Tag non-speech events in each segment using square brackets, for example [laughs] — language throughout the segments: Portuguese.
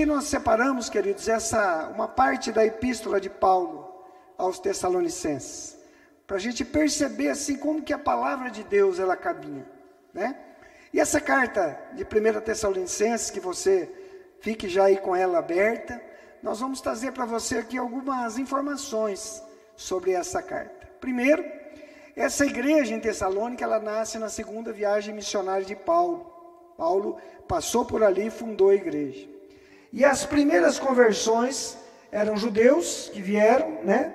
aqui nós separamos, queridos, essa uma parte da epístola de Paulo aos Tessalonicenses, para a gente perceber assim como que a palavra de Deus ela caminha, né? E essa carta de 1 Tessalonicenses, que você fique já aí com ela aberta, nós vamos trazer para você aqui algumas informações sobre essa carta. Primeiro, essa igreja em Tessalônica, ela nasce na segunda viagem missionária de Paulo. Paulo passou por ali e fundou a igreja. E as primeiras conversões eram judeus que vieram, né?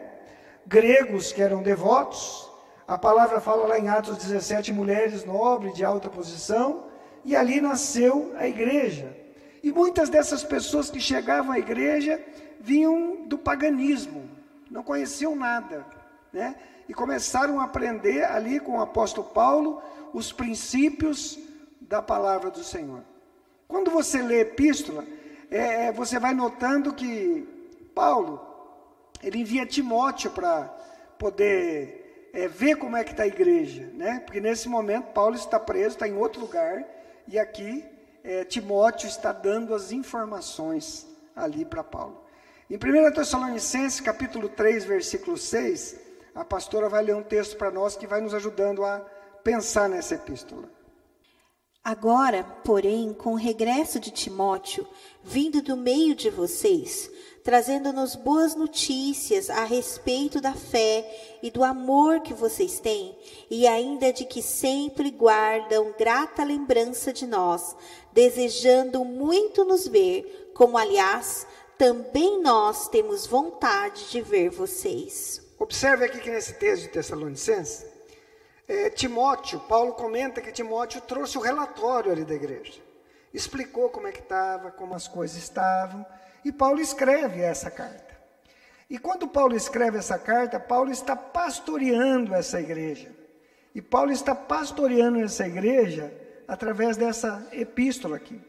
Gregos que eram devotos. A palavra fala lá em Atos 17, mulheres nobres de alta posição, e ali nasceu a igreja. E muitas dessas pessoas que chegavam à igreja vinham do paganismo, não conheciam nada, né? E começaram a aprender ali com o apóstolo Paulo os princípios da palavra do Senhor. Quando você lê epístola, é, é, você vai notando que Paulo, ele envia Timóteo para poder é, ver como é que está a igreja, né? Porque nesse momento Paulo está preso, está em outro lugar, e aqui é, Timóteo está dando as informações ali para Paulo. Em 1 Tessalonicenses, capítulo 3, versículo 6, a pastora vai ler um texto para nós que vai nos ajudando a pensar nessa epístola. Agora, porém, com o regresso de Timóteo, vindo do meio de vocês, trazendo-nos boas notícias a respeito da fé e do amor que vocês têm, e ainda de que sempre guardam grata lembrança de nós, desejando muito nos ver, como aliás, também nós temos vontade de ver vocês. Observe aqui que nesse texto de Tessalonicenses, é, Timóteo, Paulo comenta que Timóteo trouxe o relatório ali da igreja, explicou como é que estava, como as coisas estavam, e Paulo escreve essa carta. E quando Paulo escreve essa carta, Paulo está pastoreando essa igreja. E Paulo está pastoreando essa igreja através dessa epístola aqui.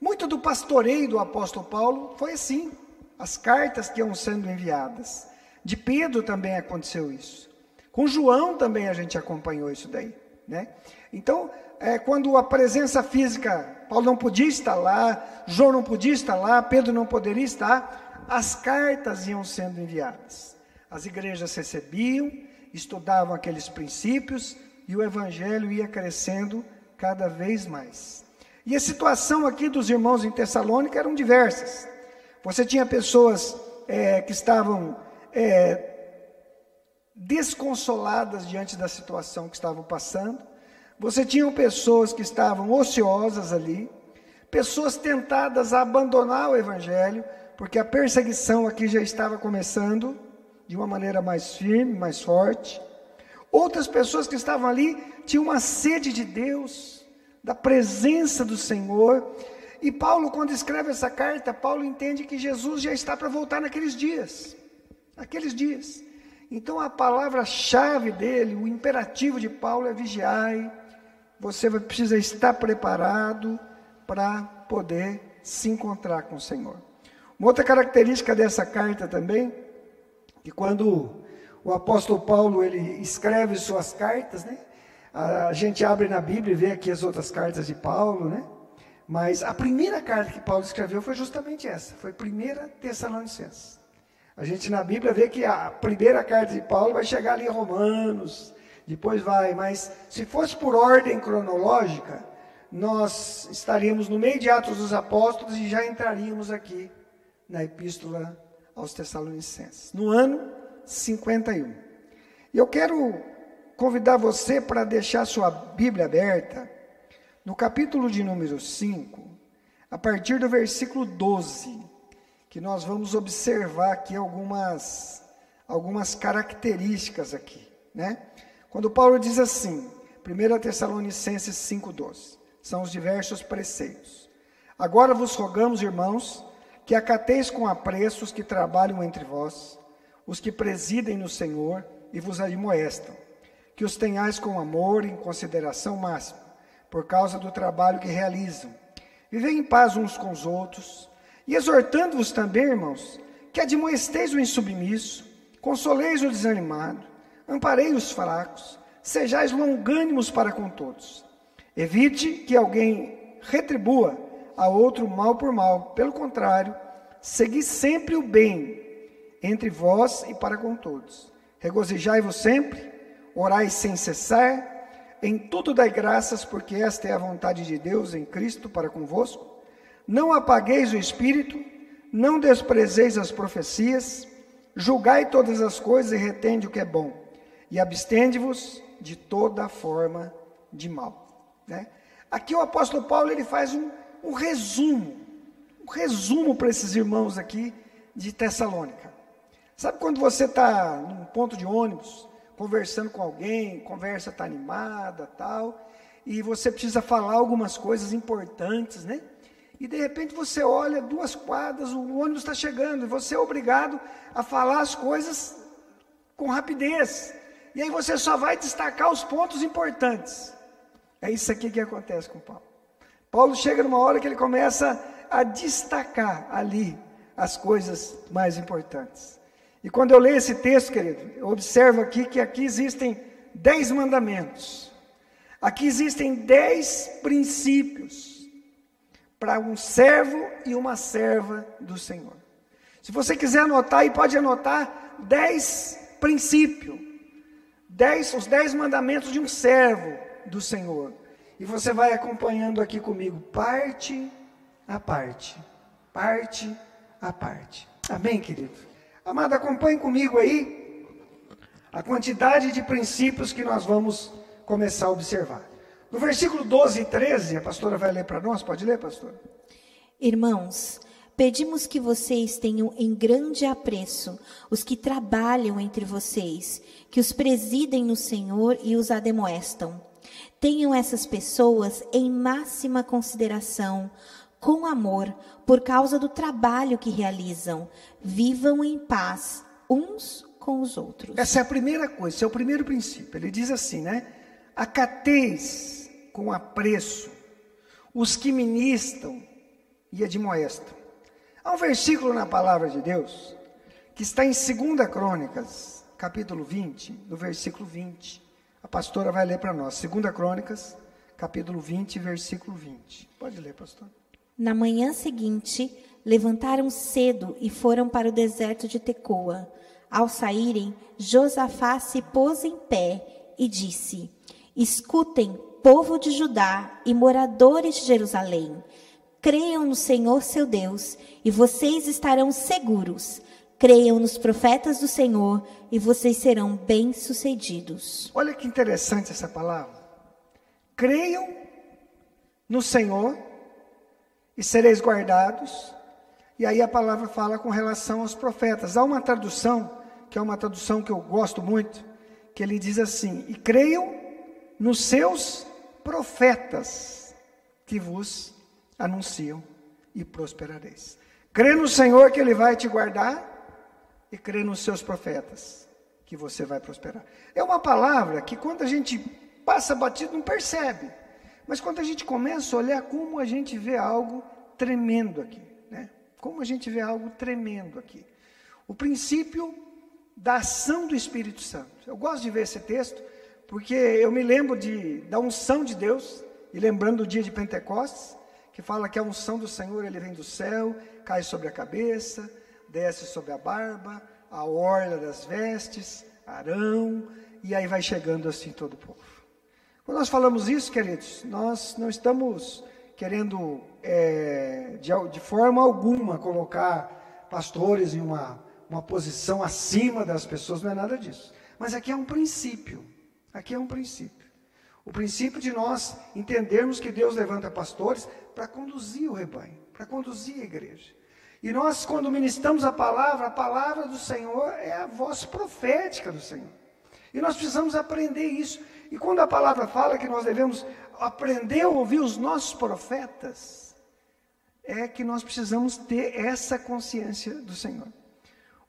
Muito do pastoreio do apóstolo Paulo foi assim, as cartas que iam sendo enviadas. De Pedro também aconteceu isso. Com João também a gente acompanhou isso daí, né? Então, é, quando a presença física, Paulo não podia estar lá, João não podia estar lá, Pedro não poderia estar, as cartas iam sendo enviadas. As igrejas recebiam, estudavam aqueles princípios e o evangelho ia crescendo cada vez mais. E a situação aqui dos irmãos em Tessalônica eram diversas. Você tinha pessoas é, que estavam é, desconsoladas diante da situação que estavam passando. Você tinha pessoas que estavam ociosas ali, pessoas tentadas a abandonar o evangelho, porque a perseguição aqui já estava começando de uma maneira mais firme, mais forte. Outras pessoas que estavam ali tinham uma sede de Deus, da presença do Senhor. E Paulo, quando escreve essa carta, Paulo entende que Jesus já está para voltar naqueles dias. Aqueles dias. Então a palavra-chave dele, o imperativo de Paulo é vigiai. Você precisa estar preparado para poder se encontrar com o Senhor. Uma outra característica dessa carta também, que quando o apóstolo Paulo ele escreve suas cartas, né? A gente abre na Bíblia e vê aqui as outras cartas de Paulo, né? Mas a primeira carta que Paulo escreveu foi justamente essa, foi primeira Tessalonicenses. A gente na Bíblia vê que a primeira carta de Paulo vai chegar ali em Romanos, depois vai, mas se fosse por ordem cronológica, nós estaríamos no meio de Atos dos Apóstolos e já entraríamos aqui na Epístola aos Tessalonicenses, no ano 51. E eu quero convidar você para deixar sua Bíblia aberta no capítulo de número 5, a partir do versículo 12 que nós vamos observar aqui algumas, algumas características aqui, né? Quando Paulo diz assim, 1 Tessalonicenses 5,12, são os diversos preceitos. Agora vos rogamos, irmãos, que acateis com apreço os que trabalham entre vós, os que presidem no Senhor e vos admoestam, que os tenhais com amor e em consideração máxima, por causa do trabalho que realizam. Vivei em paz uns com os outros, e exortando-vos também, irmãos, que admoesteis o insubmisso, consoleis o desanimado, amparei os fracos, sejais longânimos para com todos. Evite que alguém retribua a outro mal por mal. Pelo contrário, segui sempre o bem entre vós e para com todos. Regozijai-vos sempre, orai sem cessar, em tudo dai graças, porque esta é a vontade de Deus em Cristo para convosco. Não apagueis o espírito, não desprezeis as profecias, julgai todas as coisas e retende o que é bom, e abstende-vos de toda forma de mal. Né? Aqui o apóstolo Paulo ele faz um, um resumo, um resumo para esses irmãos aqui de Tessalônica. Sabe quando você está num ponto de ônibus, conversando com alguém, conversa está animada, tal, e você precisa falar algumas coisas importantes, né? E de repente você olha duas quadras, o ônibus está chegando, e você é obrigado a falar as coisas com rapidez. E aí você só vai destacar os pontos importantes. É isso aqui que acontece com Paulo. Paulo chega numa hora que ele começa a destacar ali as coisas mais importantes. E quando eu leio esse texto, querido, eu observo aqui que aqui existem dez mandamentos. Aqui existem dez princípios para um servo e uma serva do Senhor. Se você quiser anotar, e pode anotar dez princípios, dez, os dez mandamentos de um servo do Senhor. E você vai acompanhando aqui comigo, parte a parte, parte a parte. Amém, querido? Amado, acompanhe comigo aí a quantidade de princípios que nós vamos começar a observar. No versículo 12 e 13, a pastora vai ler para nós, pode ler, pastor? Irmãos, pedimos que vocês tenham em grande apreço os que trabalham entre vocês, que os presidem no Senhor e os ademoestam. Tenham essas pessoas em máxima consideração, com amor, por causa do trabalho que realizam. Vivam em paz uns com os outros. Essa é a primeira coisa, esse é o primeiro princípio. Ele diz assim, né? Acateis com apreço os que ministram e admoestam. Há um versículo na palavra de Deus que está em 2 Crônicas, capítulo 20, no versículo 20. A pastora vai ler para nós. 2 Crônicas, capítulo 20, versículo 20. Pode ler, pastor. Na manhã seguinte, levantaram cedo e foram para o deserto de Tecoa. Ao saírem, Josafá se pôs em pé e disse: Escutem, povo de Judá e moradores de Jerusalém. Creiam no Senhor seu Deus, e vocês estarão seguros. Creiam nos profetas do Senhor e vocês serão bem-sucedidos. Olha que interessante essa palavra. Creiam no Senhor e sereis guardados. E aí a palavra fala com relação aos profetas. Há uma tradução, que é uma tradução que eu gosto muito, que ele diz assim: E creiam nos seus profetas que vos anunciam e prosperareis. Crê no Senhor que Ele vai te guardar e crê nos seus profetas, que você vai prosperar. É uma palavra que quando a gente passa batido não percebe, mas quando a gente começa a olhar como a gente vê algo tremendo aqui, né? Como a gente vê algo tremendo aqui. O princípio da ação do Espírito Santo. Eu gosto de ver esse texto porque eu me lembro de, da unção de Deus, e lembrando do dia de Pentecostes, que fala que a unção do Senhor ele vem do céu, cai sobre a cabeça, desce sobre a barba, a orla das vestes, Arão, e aí vai chegando assim todo o povo. Quando nós falamos isso, queridos, nós não estamos querendo é, de, de, forma alguma colocar pastores em uma, uma posição acima das pessoas, não é nada disso. Mas aqui é um princípio. Aqui é um princípio. O princípio de nós entendermos que Deus levanta pastores para conduzir o rebanho, para conduzir a igreja. E nós, quando ministramos a palavra, a palavra do Senhor é a voz profética do Senhor. E nós precisamos aprender isso. E quando a palavra fala que nós devemos aprender a ouvir os nossos profetas, é que nós precisamos ter essa consciência do Senhor.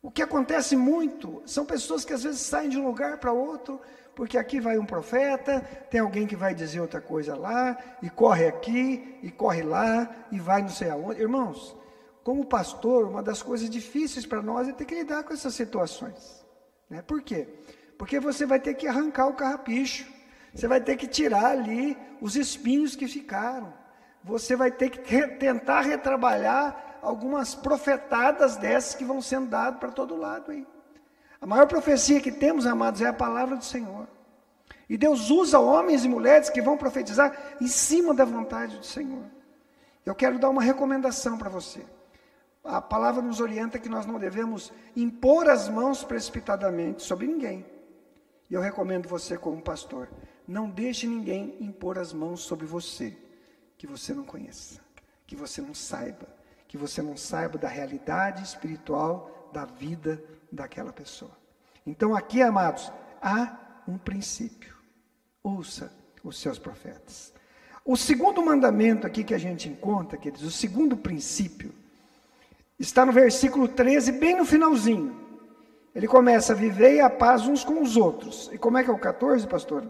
O que acontece muito são pessoas que às vezes saem de um lugar para outro, porque aqui vai um profeta, tem alguém que vai dizer outra coisa lá, e corre aqui, e corre lá, e vai não sei aonde. Irmãos, como pastor, uma das coisas difíceis para nós é ter que lidar com essas situações. Né? Por quê? Porque você vai ter que arrancar o carrapicho, você vai ter que tirar ali os espinhos que ficaram, você vai ter que tentar retrabalhar algumas profetadas dessas que vão sendo dadas para todo lado aí. A maior profecia que temos, amados, é a palavra do Senhor. E Deus usa homens e mulheres que vão profetizar em cima da vontade do Senhor. Eu quero dar uma recomendação para você. A palavra nos orienta que nós não devemos impor as mãos precipitadamente sobre ninguém. E eu recomendo você, como pastor, não deixe ninguém impor as mãos sobre você que você não conheça, que você não saiba, que você não saiba da realidade espiritual da vida daquela pessoa. Então, aqui, amados, há um princípio. Ouça os seus profetas. O segundo mandamento aqui que a gente encontra, queridos, o segundo princípio, está no versículo 13, bem no finalzinho. Ele começa a viver a paz uns com os outros. E como é que é o 14, pastor?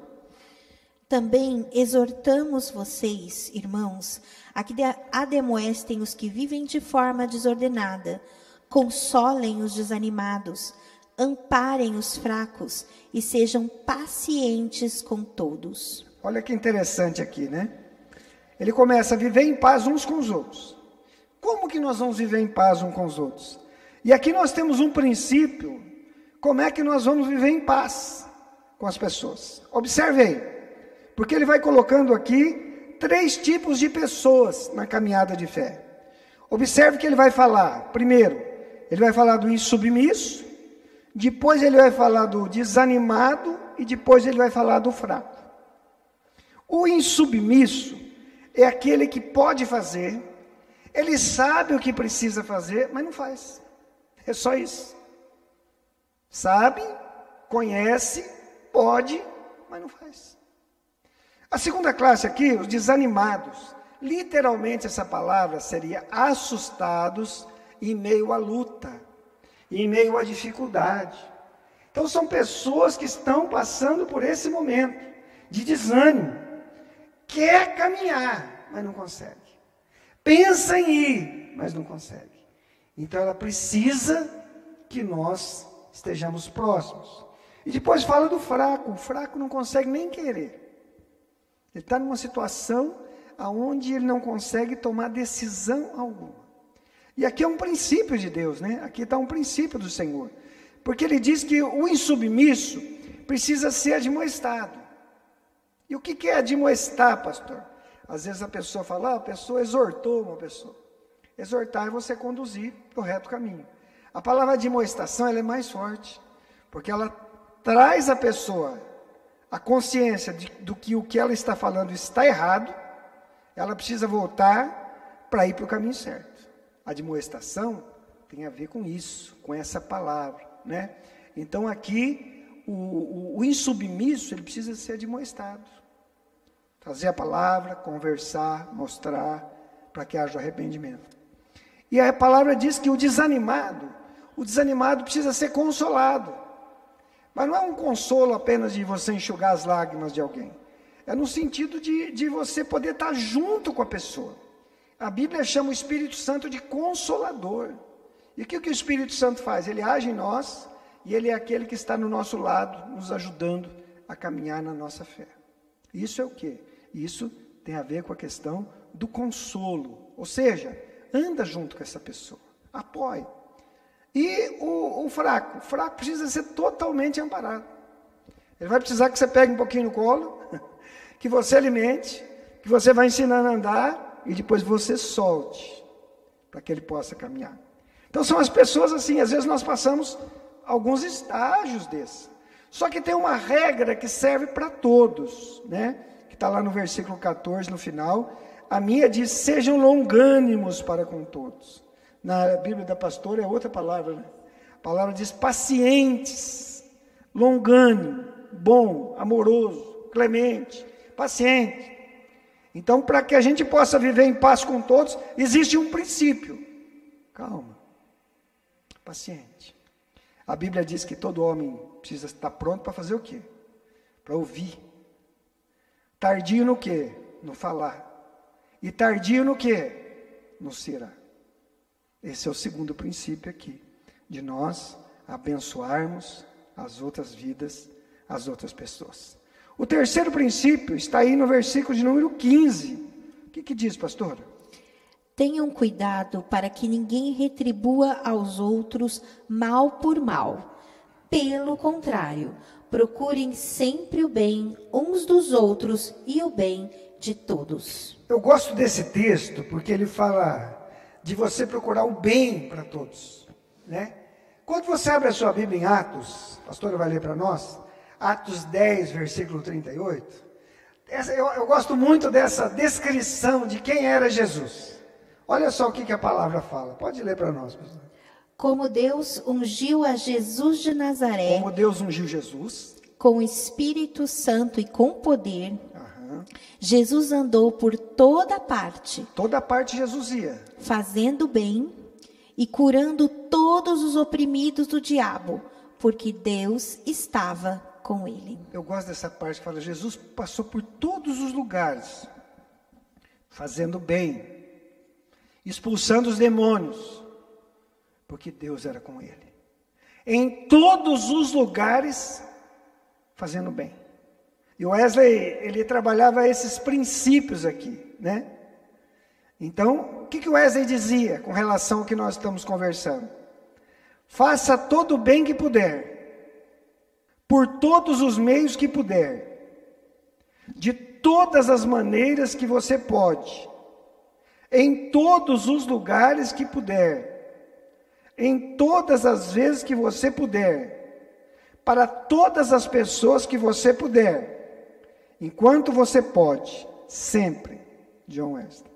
Também exortamos vocês, irmãos, a que ademoestem os que vivem de forma desordenada, consolem os desanimados, amparem os fracos e sejam pacientes com todos. Olha que interessante aqui, né? Ele começa a viver em paz uns com os outros. Como que nós vamos viver em paz uns com os outros? E aqui nós temos um princípio, como é que nós vamos viver em paz com as pessoas. Observe aí. Porque ele vai colocando aqui três tipos de pessoas na caminhada de fé. Observe que ele vai falar, primeiro, ele vai falar do insubmisso, depois ele vai falar do desanimado e depois ele vai falar do fraco. O insubmisso é aquele que pode fazer, ele sabe o que precisa fazer, mas não faz. É só isso. Sabe, conhece, pode, mas não faz. A segunda classe aqui, os desanimados. Literalmente essa palavra seria assustados em meio à luta, em meio à dificuldade. Então são pessoas que estão passando por esse momento de desânimo. Quer caminhar, mas não consegue. Pensa em ir, mas não consegue. Então ela precisa que nós estejamos próximos. E depois fala do fraco. O fraco não consegue nem querer. Ele está numa situação aonde ele não consegue tomar decisão alguma. E aqui é um princípio de Deus, né? Aqui está um princípio do Senhor. Porque ele diz que o insubmisso precisa ser admoestado. E o que, é admoestar, pastor? Às vezes a pessoa fala, ah, a pessoa exortou uma pessoa. Exortar é você conduzir para o reto caminho. A palavra admoestação ela é mais forte, porque ela traz a pessoa a consciência de, do que o que ela está falando está errado, ela precisa voltar para ir para o caminho certo. Admoestação tem a ver com isso, com essa palavra, né? Então aqui o, o, o insubmisso ele precisa ser admoestado, trazer a palavra, conversar, mostrar para que haja arrependimento. E a palavra diz que o desanimado, o desanimado precisa ser consolado. Mas não é um consolo apenas de você enxugar as lágrimas de alguém. É no sentido de, de você poder estar junto com a pessoa. A Bíblia chama o Espírito Santo de consolador. E o que, que o Espírito Santo faz? Ele age em nós e ele é aquele que está no nosso lado, nos ajudando a caminhar na nossa fé. Isso é o que? Isso tem a ver com a questão do consolo. Ou seja, anda junto com essa pessoa, apoie. E o, o fraco? O fraco precisa ser totalmente amparado. Ele vai precisar que você pegue um pouquinho no colo, [laughs] que você alimente, que você vai ensinando a andar e depois você solte, para que ele possa caminhar. Então são as pessoas assim, às vezes nós passamos alguns estágios desses. Só que tem uma regra que serve para todos, né? Que está lá no versículo 14, no final. A minha diz: sejam longânimos para com todos. Na Bíblia da pastora é outra palavra, né? A palavra diz pacientes, longânimo, bom, amoroso, clemente, paciente. Então, para que a gente possa viver em paz com todos, existe um princípio. Calma. Paciente. A Bíblia diz que todo homem precisa estar pronto para fazer o quê? Para ouvir. Tardio no quê? No falar. E tardio no quê? No será. Esse é o segundo princípio aqui, de nós abençoarmos as outras vidas, as outras pessoas. O terceiro princípio está aí no versículo de número 15, que, que diz, pastora? Tenham cuidado para que ninguém retribua aos outros mal por mal. Pelo contrário, procurem sempre o bem uns dos outros e o bem de todos. Eu gosto desse texto porque ele fala de você procurar o bem para todos, né? Quando você abre a sua Bíblia em Atos, a pastora vai ler para nós, Atos 10, versículo 38. Essa, eu, eu gosto muito dessa descrição de quem era Jesus. Olha só o que, que a palavra fala. Pode ler para nós, pastor. Como Deus ungiu a Jesus de Nazaré. Como Deus ungiu Jesus. Com o Espírito Santo e com poder. Jesus andou por toda parte. Toda parte Jesus ia. Fazendo bem e curando todos os oprimidos do diabo, porque Deus estava com ele. Eu gosto dessa parte que fala: Jesus passou por todos os lugares, fazendo bem, expulsando os demônios, porque Deus era com ele. Em todos os lugares, fazendo bem. E o Wesley, ele trabalhava esses princípios aqui, né? Então, o que, que Wesley dizia com relação ao que nós estamos conversando? Faça todo o bem que puder, por todos os meios que puder, de todas as maneiras que você pode, em todos os lugares que puder, em todas as vezes que você puder, para todas as pessoas que você puder, enquanto você pode, sempre. John Wesley.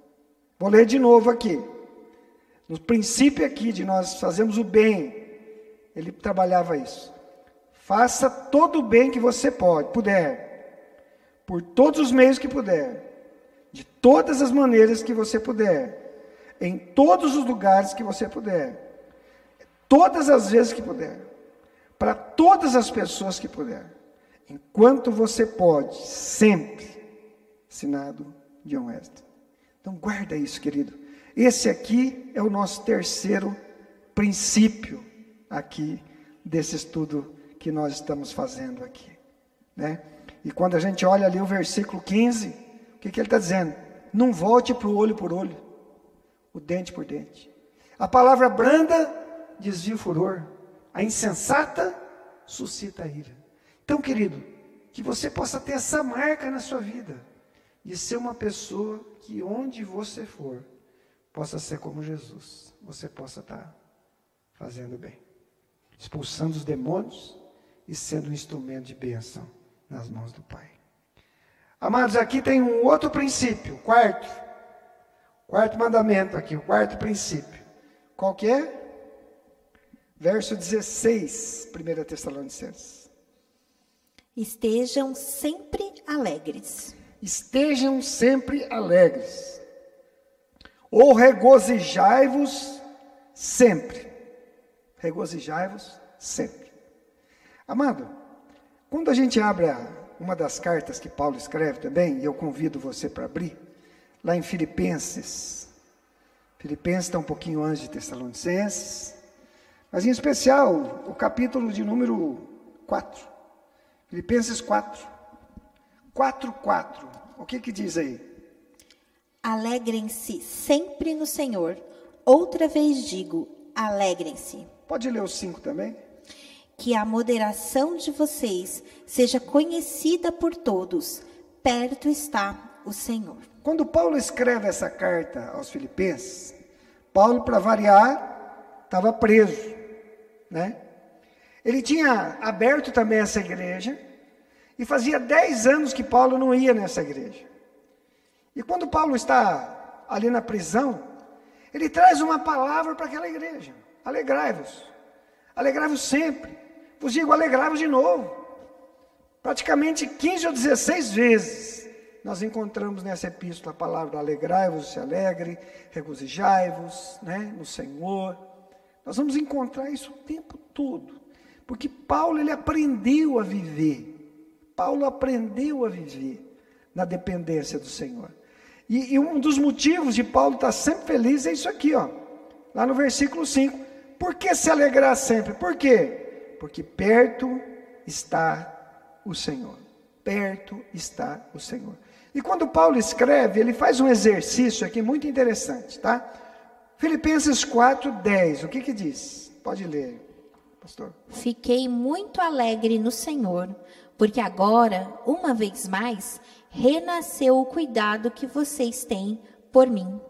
Vou ler de novo aqui. No princípio aqui de nós fazemos o bem, ele trabalhava isso. Faça todo o bem que você pode, puder, por todos os meios que puder, de todas as maneiras que você puder, em todos os lugares que você puder, todas as vezes que puder, para todas as pessoas que puder, enquanto você pode, sempre. Assinado John Wesley. Então guarda isso, querido. Esse aqui é o nosso terceiro princípio aqui desse estudo que nós estamos fazendo aqui, né? E quando a gente olha ali o versículo 15, o que, que ele está dizendo? Não volte para o olho por olho, o dente por dente. A palavra branda desvia o furor, a insensata suscita a ira. Então, querido, que você possa ter essa marca na sua vida de ser uma pessoa que onde você for, possa ser como Jesus. Você possa estar fazendo bem, expulsando os demônios e sendo um instrumento de bênção nas mãos do Pai. Amados, aqui tem um outro princípio, quarto. Quarto mandamento aqui, o quarto princípio. Qual que é? Verso 16, 1 Tessalonicenses. Estejam sempre alegres estejam sempre alegres, ou regozijai-vos sempre. Regozijai-vos sempre. Amado, quando a gente abre uma das cartas que Paulo escreve também, e eu convido você para abrir, lá em Filipenses. Filipenses está um pouquinho antes de Tessalonicenses, mas em especial o capítulo de número 4. Filipenses 4. 4:4. O que que diz aí? Alegrem-se sempre no Senhor. Outra vez digo, alegrem-se. Pode ler o 5 também? Que a moderação de vocês seja conhecida por todos. Perto está o Senhor. Quando Paulo escreve essa carta aos Filipenses, Paulo, para variar, estava preso, né? Ele tinha aberto também essa igreja, e fazia dez anos que Paulo não ia nessa igreja. E quando Paulo está ali na prisão, ele traz uma palavra para aquela igreja: alegrai-vos, alegrai-vos sempre. Vos digo, alegrai-vos de novo. Praticamente 15 ou 16 vezes nós encontramos nessa epístola a palavra alegrai-vos, se alegre, regozijai-vos né, no Senhor. Nós vamos encontrar isso o tempo todo, porque Paulo ele aprendeu a viver Paulo aprendeu a viver na dependência do Senhor. E, e um dos motivos de Paulo estar sempre feliz é isso aqui, ó, lá no versículo 5. Por que se alegrar sempre? Por quê? Porque perto está o Senhor. Perto está o Senhor. E quando Paulo escreve, ele faz um exercício aqui muito interessante, tá? Filipenses 4, 10, o que que diz? Pode ler, pastor. Fiquei muito alegre no Senhor, porque agora, uma vez mais, renasceu o cuidado que vocês têm por mim.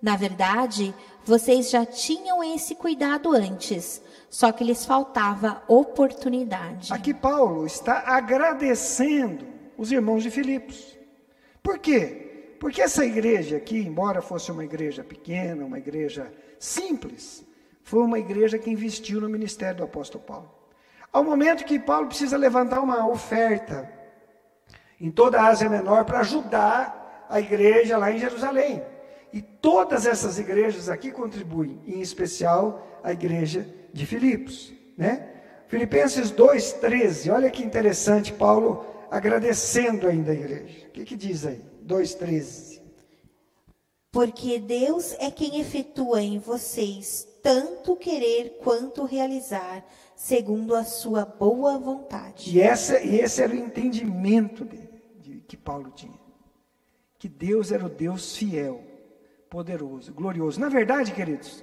Na verdade, vocês já tinham esse cuidado antes, só que lhes faltava oportunidade. Aqui Paulo está agradecendo os irmãos de Filipos. Por quê? Porque essa igreja aqui, embora fosse uma igreja pequena, uma igreja simples, foi uma igreja que investiu no ministério do apóstolo Paulo. Ao momento que Paulo precisa levantar uma oferta em toda a Ásia Menor para ajudar a igreja lá em Jerusalém. E todas essas igrejas aqui contribuem, em especial a igreja de Filipos, né? Filipenses 2:13. Olha que interessante, Paulo agradecendo ainda a igreja. O que, que diz aí? 2:13. Porque Deus é quem efetua em vocês tanto querer quanto realizar, segundo a sua boa vontade. E, essa, e esse era o entendimento de, de, que Paulo tinha. Que Deus era o Deus fiel, poderoso, glorioso. Na verdade, queridos,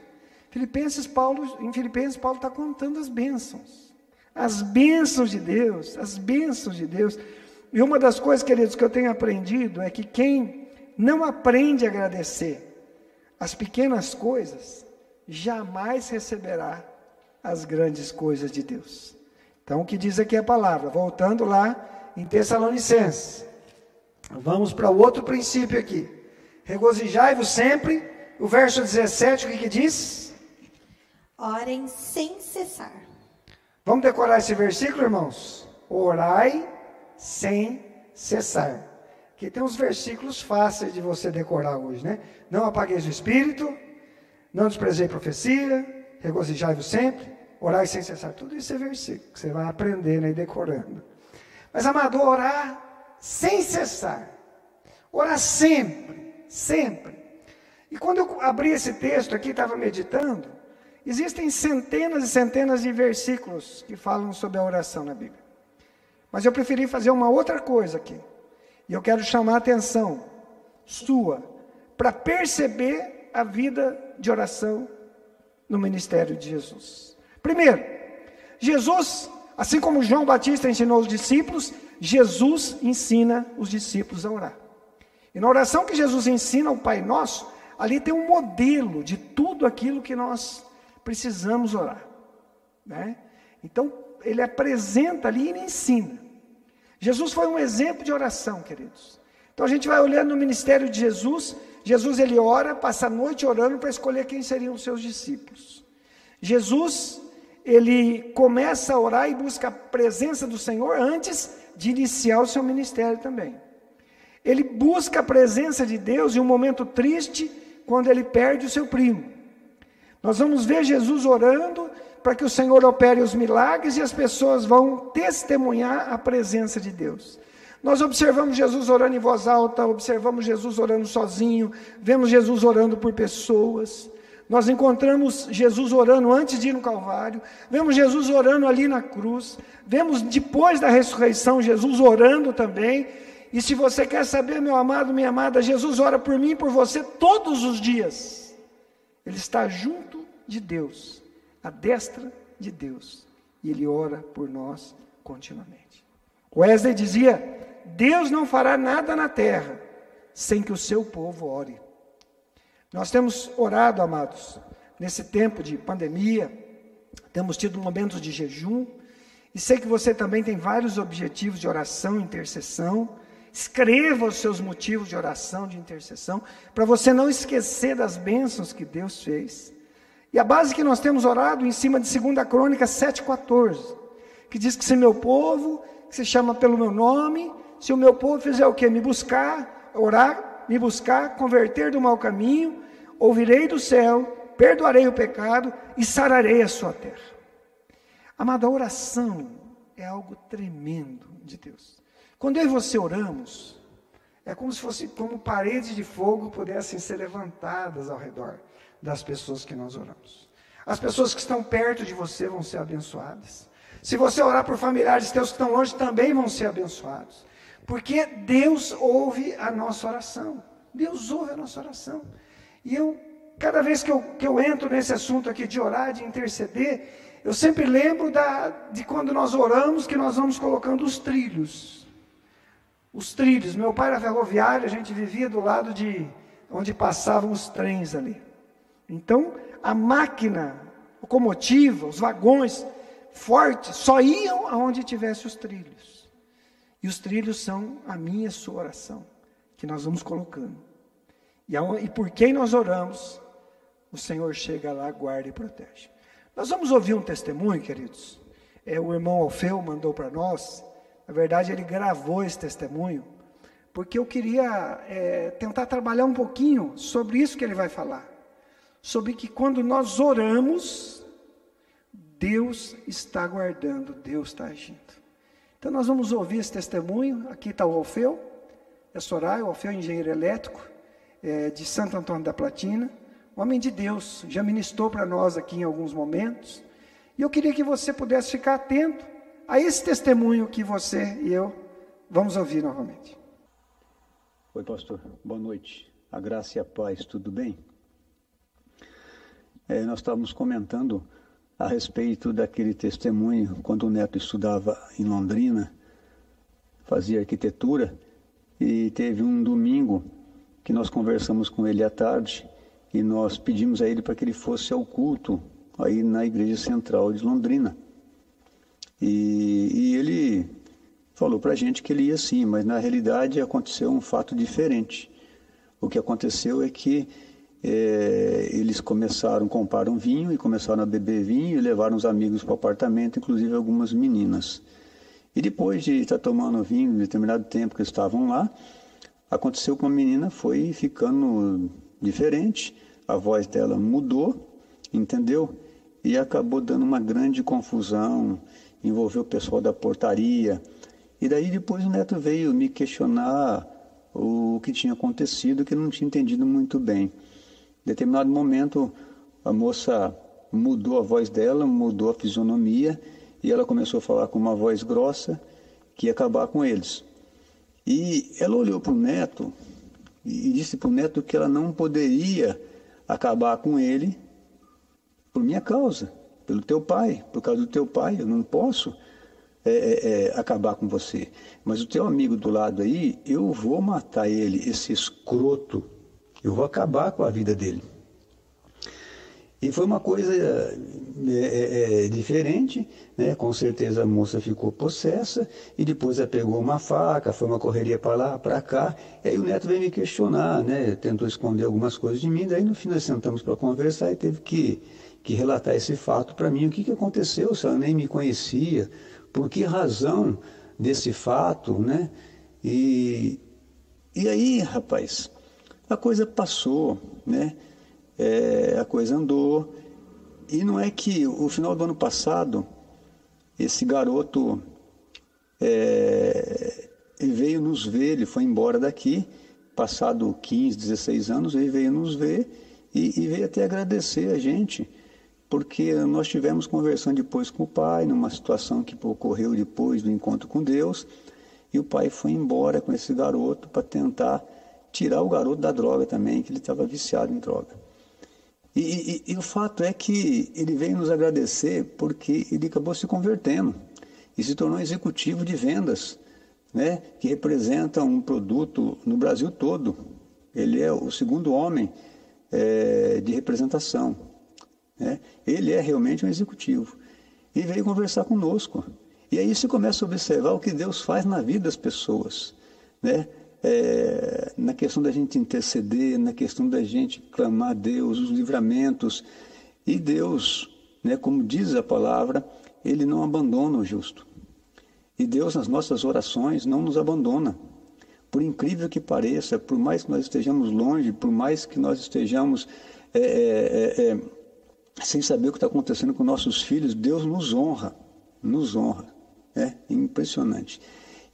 Filipenses, Paulo, em Filipenses, Paulo está contando as bênçãos. As bênçãos de Deus, as bênçãos de Deus. E uma das coisas, queridos, que eu tenho aprendido é que quem não aprende a agradecer as pequenas coisas, jamais receberá as grandes coisas de Deus. Então, o que diz aqui a palavra? Voltando lá em Tessalonicenses. Vamos para o outro princípio aqui. Regozijai-vos sempre. O verso 17, o que, que diz? Orem sem cessar. Vamos decorar esse versículo, irmãos? Orai sem cessar. Aqui tem uns versículos fáceis de você decorar hoje, né? Não apagueis o espírito, não desprezei profecia, regozijai-vos sempre, orai sem cessar. Tudo isso é versículo que você vai aprendendo e decorando. Mas, amado, orar sem cessar. Orar sempre, sempre. E quando eu abri esse texto aqui, estava meditando, existem centenas e centenas de versículos que falam sobre a oração na Bíblia. Mas eu preferi fazer uma outra coisa aqui. E eu quero chamar a atenção sua para perceber a vida de oração no ministério de Jesus. Primeiro, Jesus, assim como João Batista ensinou os discípulos, Jesus ensina os discípulos a orar. E na oração que Jesus ensina ao Pai Nosso, ali tem um modelo de tudo aquilo que nós precisamos orar. Né? Então, ele apresenta ali e ensina. Jesus foi um exemplo de oração, queridos. Então a gente vai olhando no ministério de Jesus, Jesus ele ora, passa a noite orando para escolher quem seriam os seus discípulos. Jesus, ele começa a orar e busca a presença do Senhor antes de iniciar o seu ministério também. Ele busca a presença de Deus em um momento triste, quando ele perde o seu primo. Nós vamos ver Jesus orando para que o Senhor opere os milagres e as pessoas vão testemunhar a presença de Deus. Nós observamos Jesus orando em voz alta, observamos Jesus orando sozinho, vemos Jesus orando por pessoas. Nós encontramos Jesus orando antes de ir no Calvário, vemos Jesus orando ali na cruz, vemos depois da ressurreição Jesus orando também. E se você quer saber, meu amado, minha amada, Jesus ora por mim e por você todos os dias. Ele está junto de Deus, à destra de Deus, e ele ora por nós continuamente. Wesley dizia: Deus não fará nada na terra sem que o seu povo ore. Nós temos orado, amados, nesse tempo de pandemia, temos tido momentos de jejum, e sei que você também tem vários objetivos de oração intercessão. Escreva os seus motivos de oração, de intercessão, para você não esquecer das bênçãos que Deus fez. E a base que nós temos orado em cima de 2 Crônica 7,14, que diz que se meu povo, que se chama pelo meu nome, se o meu povo fizer o que? Me buscar, orar, me buscar, converter do mau caminho, ouvirei do céu, perdoarei o pecado e sararei a sua terra. Amada, a oração é algo tremendo de Deus. Quando eu e você oramos, é como se fosse como paredes de fogo pudessem ser levantadas ao redor das pessoas que nós oramos. As pessoas que estão perto de você vão ser abençoadas. Se você orar por familiares teus que estão longe, também vão ser abençoados. Porque Deus ouve a nossa oração. Deus ouve a nossa oração. E eu, cada vez que eu, que eu entro nesse assunto aqui de orar, de interceder, eu sempre lembro da, de quando nós oramos, que nós vamos colocando os trilhos. Os trilhos. Meu pai era ferroviário, a gente vivia do lado de onde passavam os trens ali. Então, a máquina locomotiva, os vagões fortes, só iam aonde tivesse os trilhos. E os trilhos são a minha a sua oração, que nós vamos colocando. E, e por quem nós oramos, o Senhor chega lá, guarda e protege. Nós vamos ouvir um testemunho, queridos. É, o irmão Alfeu mandou para nós. Na verdade, ele gravou esse testemunho, porque eu queria é, tentar trabalhar um pouquinho sobre isso que ele vai falar. Sobre que quando nós oramos, Deus está guardando, Deus está agindo. Então nós vamos ouvir esse testemunho. Aqui está o Alfeu, é Soraya, o Alfeu é engenheiro elétrico, é, de Santo Antônio da Platina homem de Deus, já ministrou para nós aqui em alguns momentos. E eu queria que você pudesse ficar atento a esse testemunho que você e eu vamos ouvir novamente. Oi, pastor. Boa noite. A graça e a paz, tudo bem? É, nós estávamos comentando a respeito daquele testemunho quando o neto estudava em Londrina, fazia arquitetura, e teve um domingo que nós conversamos com ele à tarde e nós pedimos a ele para que ele fosse ao culto aí na igreja central de Londrina. E, e ele falou para a gente que ele ia sim, mas na realidade aconteceu um fato diferente. O que aconteceu é que é, eles começaram, compraram vinho e começaram a beber vinho e levaram os amigos para o apartamento, inclusive algumas meninas. E depois de estar tomando vinho, um determinado tempo que estavam lá, aconteceu que uma menina foi ficando diferente, a voz dela mudou, entendeu? E acabou dando uma grande confusão, envolveu o pessoal da portaria. E daí depois o neto veio me questionar o que tinha acontecido, que eu não tinha entendido muito bem. Em determinado momento, a moça mudou a voz dela, mudou a fisionomia, e ela começou a falar com uma voz grossa que ia acabar com eles. E ela olhou para o neto e disse para o neto que ela não poderia acabar com ele por minha causa, pelo teu pai, por causa do teu pai, eu não posso é, é, é, acabar com você. Mas o teu amigo do lado aí, eu vou matar ele, esse escroto, eu vou acabar com a vida dele. E foi uma coisa é, é, é, diferente, né? com certeza a moça ficou possessa, e depois ela pegou uma faca, foi uma correria para lá, para cá, e aí o neto veio me questionar, né? tentou esconder algumas coisas de mim, daí no fim nós sentamos para conversar e teve que, que relatar esse fato para mim, o que, que aconteceu, se ela nem me conhecia, por que razão desse fato, né? E, e aí, rapaz, a coisa passou, né? é, a coisa andou. E não é que o final do ano passado, esse garoto é, veio nos ver, ele foi embora daqui, passado 15, 16 anos, ele veio nos ver e, e veio até agradecer a gente, porque nós tivemos conversando depois com o pai, numa situação que ocorreu depois do encontro com Deus, e o pai foi embora com esse garoto para tentar tirar o garoto da droga também, que ele estava viciado em droga. E, e, e, o fato é que ele veio nos agradecer porque ele acabou se convertendo e se tornou executivo de vendas, né, que representa um produto no Brasil todo. Ele é o segundo homem é, de representação. Né? Ele é realmente um executivo. E veio conversar conosco. E aí você começa a observar o que Deus faz na vida das pessoas. Né? é, na questão da gente interceder, na questão da gente clamar a Deus, os livramentos. E Deus, né, como diz a palavra, Ele não abandona o justo. E Deus, nas nossas orações, não nos abandona. Por incrível que pareça, por mais que nós estejamos longe, por mais que nós estejamos é, é, é, é sem saber o que está acontecendo com nossos filhos, Deus nos honra, nos honra. É impressionante.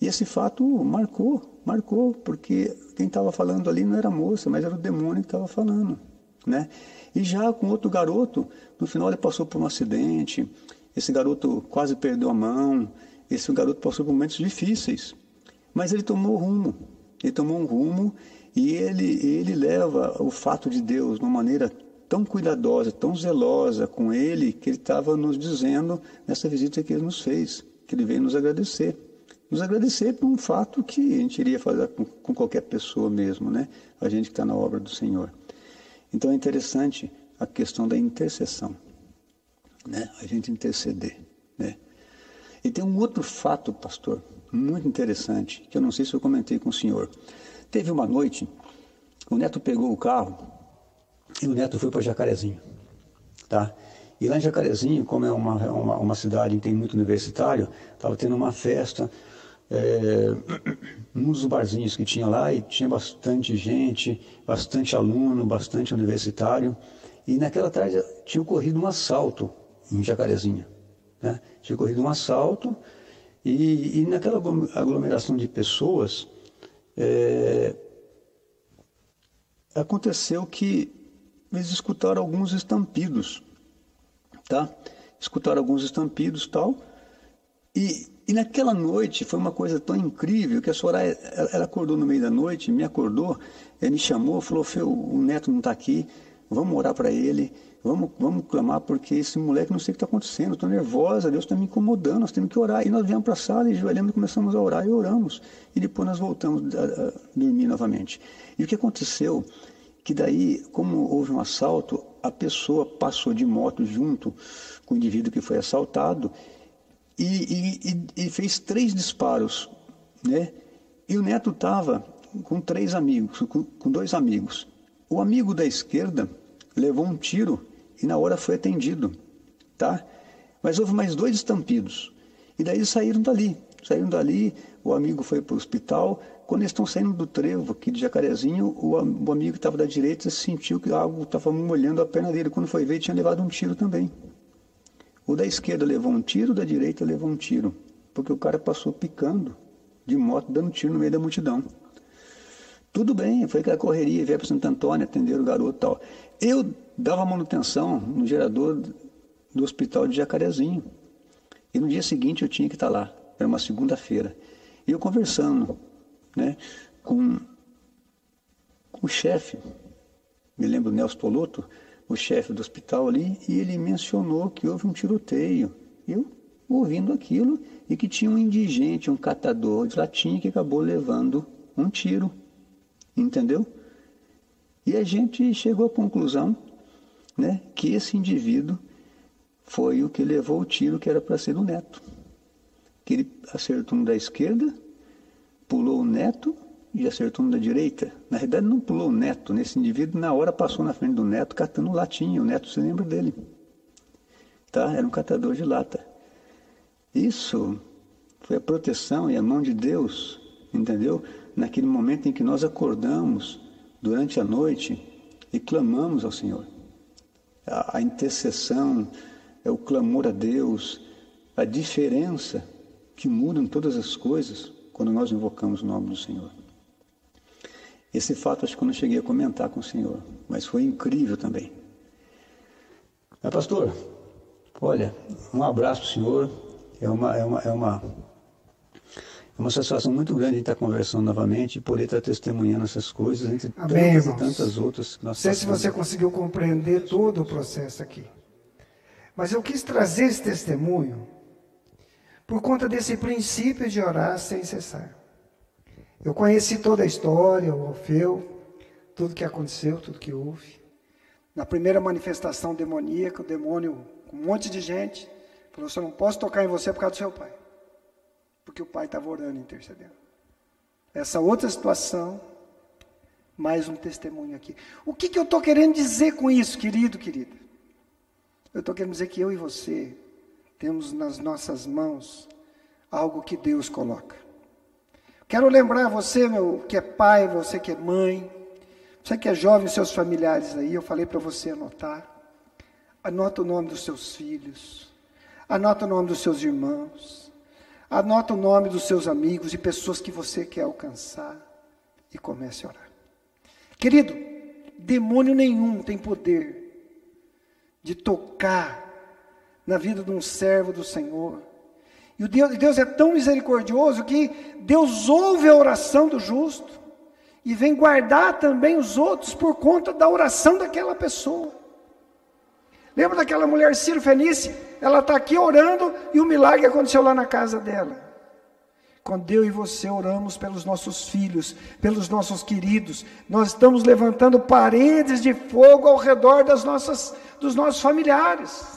E esse fato marcou marcou, porque quem estava falando ali não era a moça, mas era o demônio que estava falando. Né? E já com outro garoto, no final ele passou por um acidente, esse garoto quase perdeu a mão, esse garoto passou por momentos difíceis. Mas ele tomou rumo, ele tomou um rumo e ele, ele leva o fato de Deus de uma maneira tão cuidadosa, tão zelosa com ele, que ele estava nos dizendo nessa visita que ele nos fez, que ele veio nos agradecer. Nos agradecer por um fato que a gente iria fazer com, com qualquer pessoa mesmo, né? A gente que está na obra do Senhor. Então é interessante a questão da intercessão, né? A gente interceder, né? E tem um outro fato, pastor, muito interessante, que eu não sei se eu comentei com o senhor. Teve uma noite, o neto pegou o carro e o neto foi para Jacarezinho, tá? E lá em Jacarezinho, como é uma, uma, uma cidade que tem muito universitário, estava tendo uma festa é, [clears throat] num dos barzinhos que tinha lá e tinha bastante gente, bastante aluno, bastante universitário. E naquela tarde tinha ocorrido um assalto em Jacarezinho. Né? Tinha ocorrido um assalto e, e naquela aglomeração de pessoas é, aconteceu que eles escutaram alguns estampidos, tá? Escutaram alguns estampidos tal. E, e naquela noite foi uma coisa tão incrível que a Soraya, ela, ela acordou no meio da noite, me acordou, ela me chamou, falou, Feu, o neto não está aqui, vamos orar para ele, vamos, vamos clamar porque esse moleque não sei o que está acontecendo, estou nervosa, Deus está me incomodando, nós temos que orar. E nós viemos para a sala e joelhamos e começamos a orar e oramos. E depois nós voltamos a, a dormir novamente. E o que aconteceu? Que daí, como houve um assalto, a pessoa passou de moto junto com o indivíduo que foi assaltado e, e, e fez três disparos, né? E o neto estava com três amigos, com, com dois amigos. O amigo da esquerda levou um tiro e na hora foi atendido, tá? Mas houve mais dois estampidos. E daí saíram dali. Saíram dali, o amigo foi para o hospital. Quando eles estão saindo do trevo aqui de Jacarezinho, o, o amigo que estava da direita sentiu que algo estava molhando a perna dele. Quando foi ver, tinha levado um tiro também. O da esquerda levou um tiro, o da direita levou um tiro. Porque o cara passou picando de moto, dando tiro no meio da multidão. Tudo bem, foi aquela correria, veio para Santo Antônio, atender o garoto e tal. Eu dava manutenção no gerador do hospital de Jacarezinho. E no dia seguinte eu tinha que estar lá. Era uma segunda-feira. E eu conversando né, com, com o chefe, me lembro Nelson Poloto, o chefe do hospital ali, e ele mencionou que houve um tiroteio. Eu ouvindo aquilo e que tinha um indigente, um catador de latinha que acabou levando um tiro. Entendeu? E a gente chegou à conclusão né, que esse indivíduo foi o que levou o tiro que era para ser o neto. Que ele acertou um da esquerda, pulou o neto e acertou um da direita. Na realidade, não pulou o neto. Nesse indivíduo, na hora, passou na frente do neto catando latinha. O neto se lembra dele. Tá? Era um catador de lata. Isso foi a proteção e a mão de Deus, entendeu? naquele momento em que nós acordamos durante a noite e clamamos ao Senhor. A, a intercessão, é o clamor a Deus, a diferença que muda em todas as coisas quando nós invocamos o nome do Senhor. Esse fato acho que eu não cheguei a comentar com o Senhor, mas foi incrível também. Mas, pastor, olha, um abraço para o Senhor. É uma, é uma, é uma é uma satisfação muito grande estar conversando novamente e poder estar testemunhando essas coisas entre Amém, tantas irmãos. e tantas outras Não sei se você conseguiu compreender todo o processo aqui. Mas eu quis trazer esse testemunho por conta desse princípio de orar sem cessar. Eu conheci toda a história, o Orfeu, tudo que aconteceu, tudo que houve. Na primeira manifestação demoníaca, o demônio, com um monte de gente, falou: "Eu não posso tocar em você por causa do seu pai" porque o pai estava orando e intercedendo. Essa outra situação, mais um testemunho aqui. O que, que eu estou querendo dizer com isso, querido, querida? Eu estou querendo dizer que eu e você temos nas nossas mãos algo que Deus coloca. Quero lembrar você, meu, que é pai, você que é mãe, você que é jovem, seus familiares aí, eu falei para você anotar. Anota o nome dos seus filhos, anota o nome dos seus irmãos, Anota o nome dos seus amigos e pessoas que você quer alcançar e comece a orar. Querido, demônio nenhum tem poder de tocar na vida de um servo do Senhor E o Deus, Deus é tão misericordioso que Deus ouve a oração do justo e vem guardar também os outros por conta da oração daquela pessoa. Lembra daquela mulher Ciro Fenice? Ela está aqui orando e o milagre aconteceu lá na casa dela. Quando eu e você oramos pelos nossos filhos, pelos nossos queridos, nós estamos levantando paredes de fogo ao redor das nossas, dos nossos familiares.